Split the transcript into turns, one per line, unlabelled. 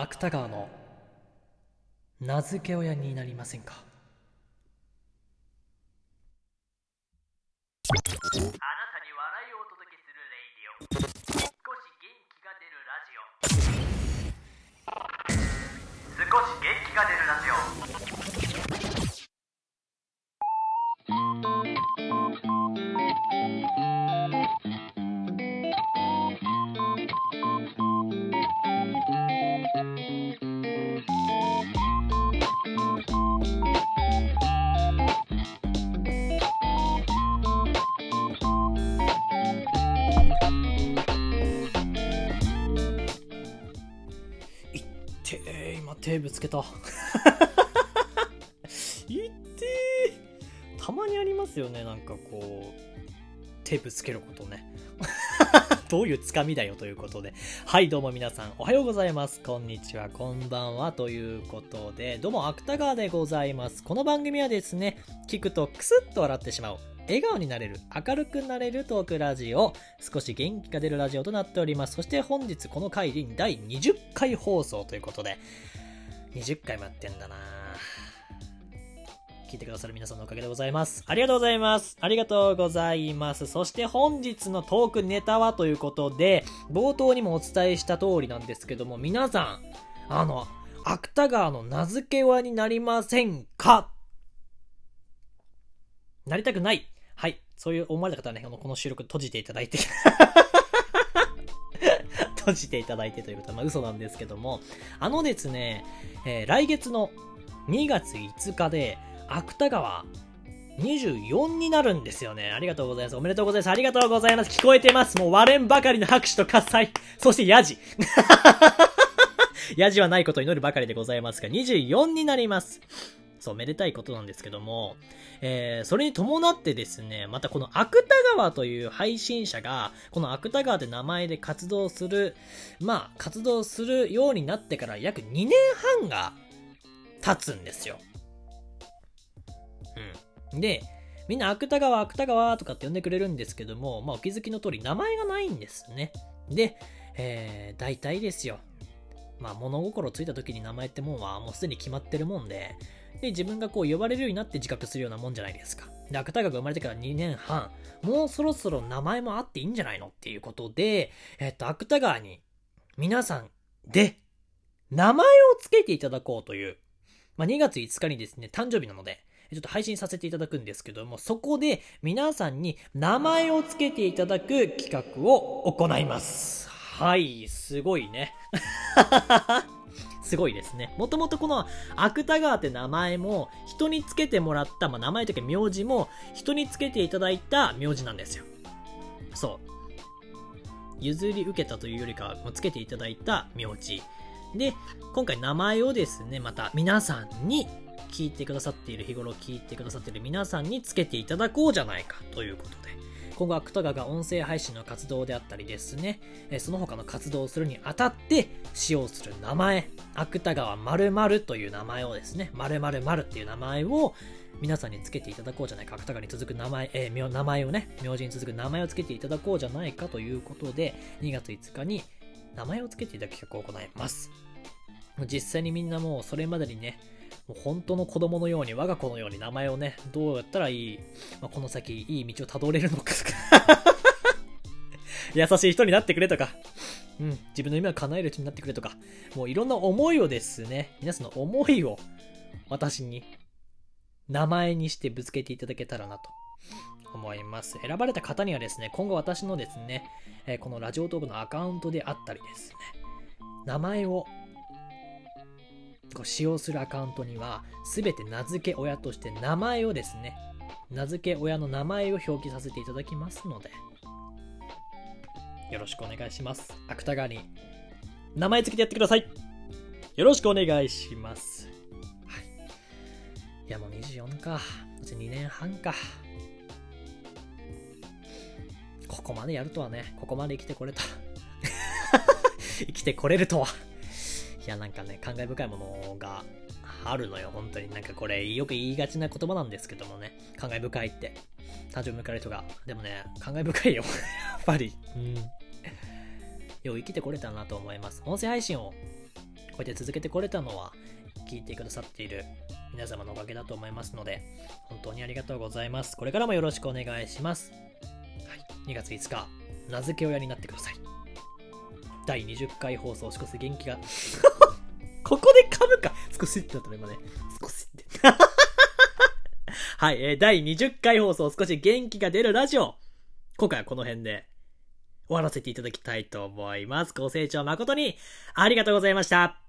芥川の名付け親になりませんか？
あなたに笑いをお届けするレイディオ。少し元気が出るラジオ。少し元気が出るラジオ。
今手ぶつけた。いってたまにありますよねなんかこう手ぶつけることね。どういうつかみだよということで。はい、どうも皆さん、おはようございます。こんにちは、こんばんは。ということで、どうも、芥川でございます。この番組はですね、聞くとクスッと笑ってしまう。笑顔になれる、明るくなれるトークラジオ、少し元気が出るラジオとなっております。そして本日この回で第20回放送ということで、20回もやってんだなぁ聞いてくださる皆さんのおかげでございます。ありがとうございます。ありがとうございます。そして本日のトークネタはということで、冒頭にもお伝えした通りなんですけども、皆さん、あの、芥川の名付け親になりませんか？なりたくない。はい。そういう思われた方はね、この収録閉じていただいて。閉じていただいてということは、まあ、嘘なんですけども、あのですね、えー来月の2月5日で、芥川？24になるんですよね。ありがとうございます。おめでとうございます。ありがとうございます。聞こえてます。もう割れんばかりの拍手と喝采。そしてヤジ。ヤジはないことを祈るばかりでございますが、24になります。そう、めでたいことなんですけども、えー、それに伴ってですね、またこの芥川という配信者が、この芥川って名前で活動する、まあ、活動するようになってから約2年半が経つんですよ。で、みんな芥川、芥川とかって呼んでくれるんですけども、まあ、お気づきの通り名前がないんですね。で、えー、大体ですよ。まあ、物心ついた時に名前ってもんはもうすでに決まってるもんで、で、自分がこう呼ばれるようになって自覚するようなもんじゃないですか。で、芥川が生まれてから2年半、もうそろそろ名前もあっていいんじゃないのっていうことで、えっと、芥川に皆さんで名前を付けていただこうという、まあ、2月5日にですね、誕生日なので、ちょっと配信させていただくんですけども、そこで皆さんに名前を付けていただく企画を行います。はい、すごいね。すごいですね。もともとこの芥川って名前も人につけてもらった、まあ、名前というか名字も人につけていただいた名字なんですよ。そう。譲り受けたというよりかは、もうつけていただいた名字。で、今回名前をですね、また皆さんに聞いてくださっている、日頃聞いてくださっている皆さんにつけていただこうじゃないかということで。今後、芥川が音声配信の活動であったりですね、その他の活動をするにあたって使用する名前、芥川〇〇という名前をですね、〇〇〇っていう名前を皆さんにつけていただこうじゃないか、芥川に続く名前、えー名前をね、名字に続く名前をつけていただこうじゃないかということで、2月5日に名前をつけていた企画を行います。実際にみんなもうそれまでにね、もう本当の子供のように、我が子のように名前をね、どうやったらいい、まあ、この先いい道をたどれるのかとか。優しい人になってくれとか、うん、自分の夢を叶える人になってくれとか、もういろんな思いをですね、皆さんの思いを私に名前にしてぶつけていただけたらなと。思います。選ばれた方にはですね、今後私のですね、えこのラジオトークのアカウントであったりですね、名前をこう使用するアカウントには、すべて名付け親として名前をですね、名付け親の名前を表記させていただきますので、よろしくお願いします。芥川に名前付けてやってください。よろしくお願いします。はい。いや、もう24か。うち2年半か。ここまでやるとはね、ここまで生きてこれた。生きてこれるとは。いや、なんかね、感慨深いものがあるのよ、本当に。なんかこれ、よく言いがちな言葉なんですけどもね、感慨深いって。誕生日迎える人が。でもね、感慨深いよ。やっぱり。うん。よう生きてこれたなと思います。音声配信をこうやって続けてこれたのは、聞いてくださっている皆様のおかげだと思いますので、本当にありがとうございます。これからもよろしくお願いします。2月5日、名付け親になってください。第20回放送、少し元気が。ここで噛むか少しってなったね、今ね。少しって。はい、えー第20回放送、少し元気が出るラジオ。今回はこの辺で終わらせていただきたいと思います。ご清聴誠にありがとうございました。